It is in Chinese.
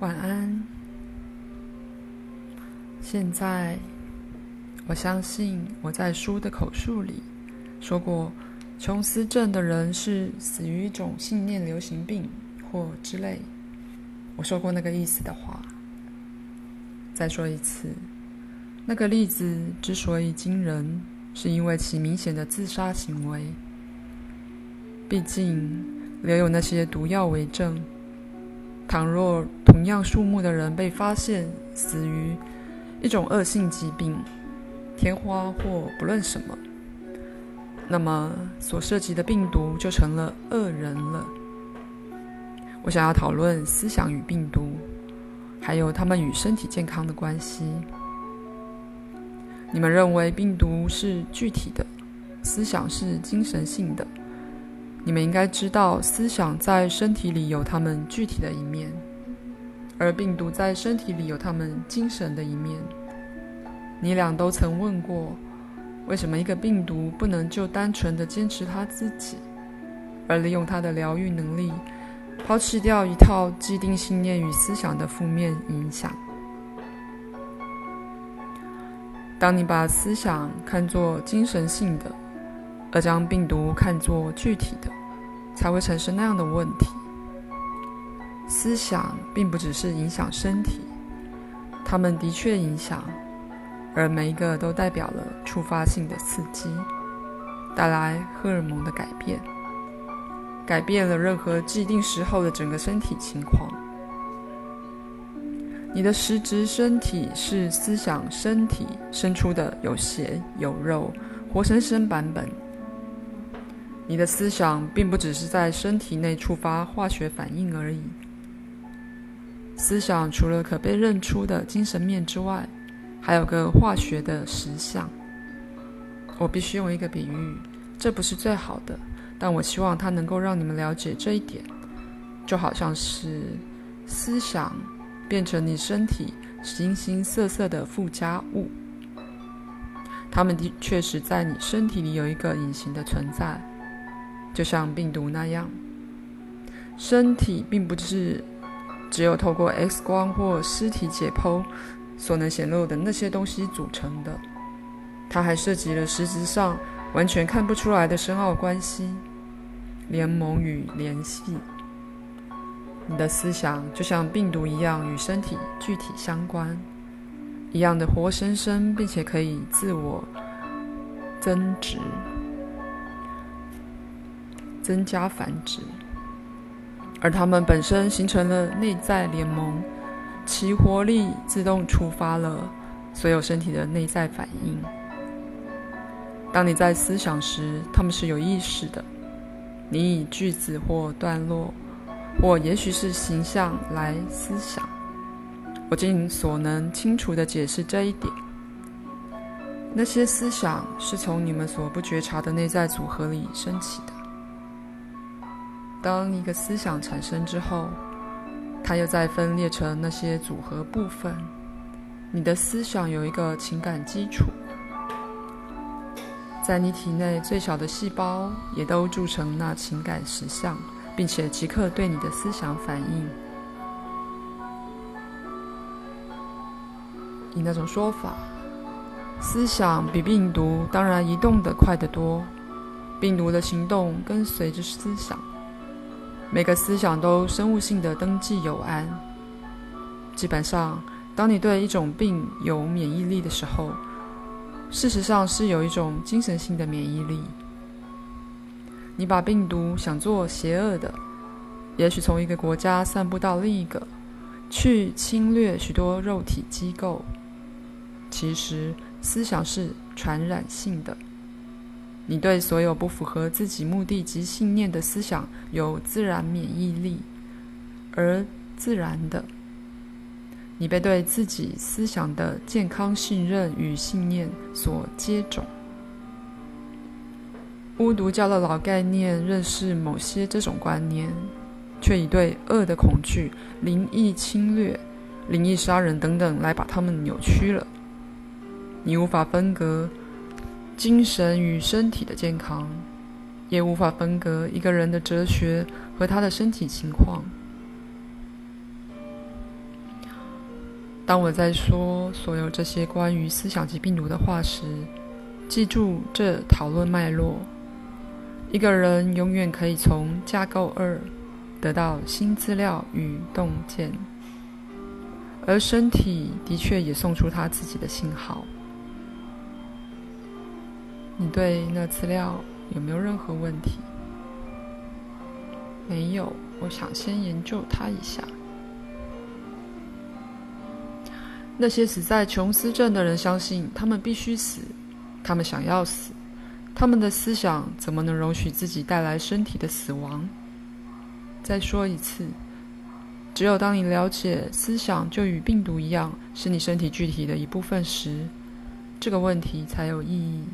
晚安。现在，我相信我在书的口述里说过，琼斯症的人是死于一种信念流行病或之类。我说过那个意思的话。再说一次，那个例子之所以惊人，是因为其明显的自杀行为。毕竟，留有那些毒药为证。倘若同样数目的人被发现死于一种恶性疾病，天花或不论什么，那么所涉及的病毒就成了恶人了。我想要讨论思想与病毒，还有他们与身体健康的关系。你们认为病毒是具体的，思想是精神性的。你们应该知道，思想在身体里有他们具体的一面，而病毒在身体里有他们精神的一面。你俩都曾问过，为什么一个病毒不能就单纯的坚持它自己，而利用它的疗愈能力，抛弃掉一套既定信念与思想的负面影响？当你把思想看作精神性的，而将病毒看作具体的，才会产生那样的问题。思想并不只是影响身体，它们的确影响，而每一个都代表了触发性的刺激，带来荷尔蒙的改变，改变了任何既定时候的整个身体情况。你的实质身体是思想身体生出的有血有肉、活生生版本。你的思想并不只是在身体内触发化学反应而已。思想除了可被认出的精神面之外，还有个化学的实相。我必须用一个比喻，这不是最好的，但我希望它能够让你们了解这一点。就好像是思想变成你身体形形色色的附加物，它们的确实在你身体里有一个隐形的存在。就像病毒那样，身体并不是只有透过 X 光或尸体解剖所能显露的那些东西组成的，它还涉及了实质上完全看不出来的深奥关系、联盟与联系。你的思想就像病毒一样，与身体具体相关，一样的活生生，并且可以自我增值。增加繁殖，而它们本身形成了内在联盟，其活力自动触发了所有身体的内在反应。当你在思想时，它们是有意识的。你以句子或段落，或也许是形象来思想。我尽所能清楚地解释这一点。那些思想是从你们所不觉察的内在组合里升起的。当一个思想产生之后，它又再分裂成那些组合部分。你的思想有一个情感基础，在你体内最小的细胞也都铸成那情感实像，并且即刻对你的思想反应。以那种说法，思想比病毒当然移动得快得多，病毒的行动跟随着思想。每个思想都生物性的登记有安。基本上，当你对一种病有免疫力的时候，事实上是有一种精神性的免疫力。你把病毒想做邪恶的，也许从一个国家散布到另一个，去侵略许多肉体机构。其实，思想是传染性的。你对所有不符合自己目的及信念的思想有自然免疫力，而自然的，你被对自己思想的健康信任与信念所接种。巫毒教的老概念认识某些这种观念，却以对恶的恐惧、灵异侵略、灵异杀人等等来把它们扭曲了。你无法分割。精神与身体的健康，也无法分割一个人的哲学和他的身体情况。当我在说所有这些关于思想及病毒的话时，记住这讨论脉络：一个人永远可以从架构二得到新资料与洞见，而身体的确也送出他自己的信号。你对那资料有没有任何问题？没有，我想先研究它一下。那些死在琼斯镇的人相信他们必须死，他们想要死，他们的思想怎么能容许自己带来身体的死亡？再说一次，只有当你了解思想就与病毒一样是你身体具体的一部分时，这个问题才有意义。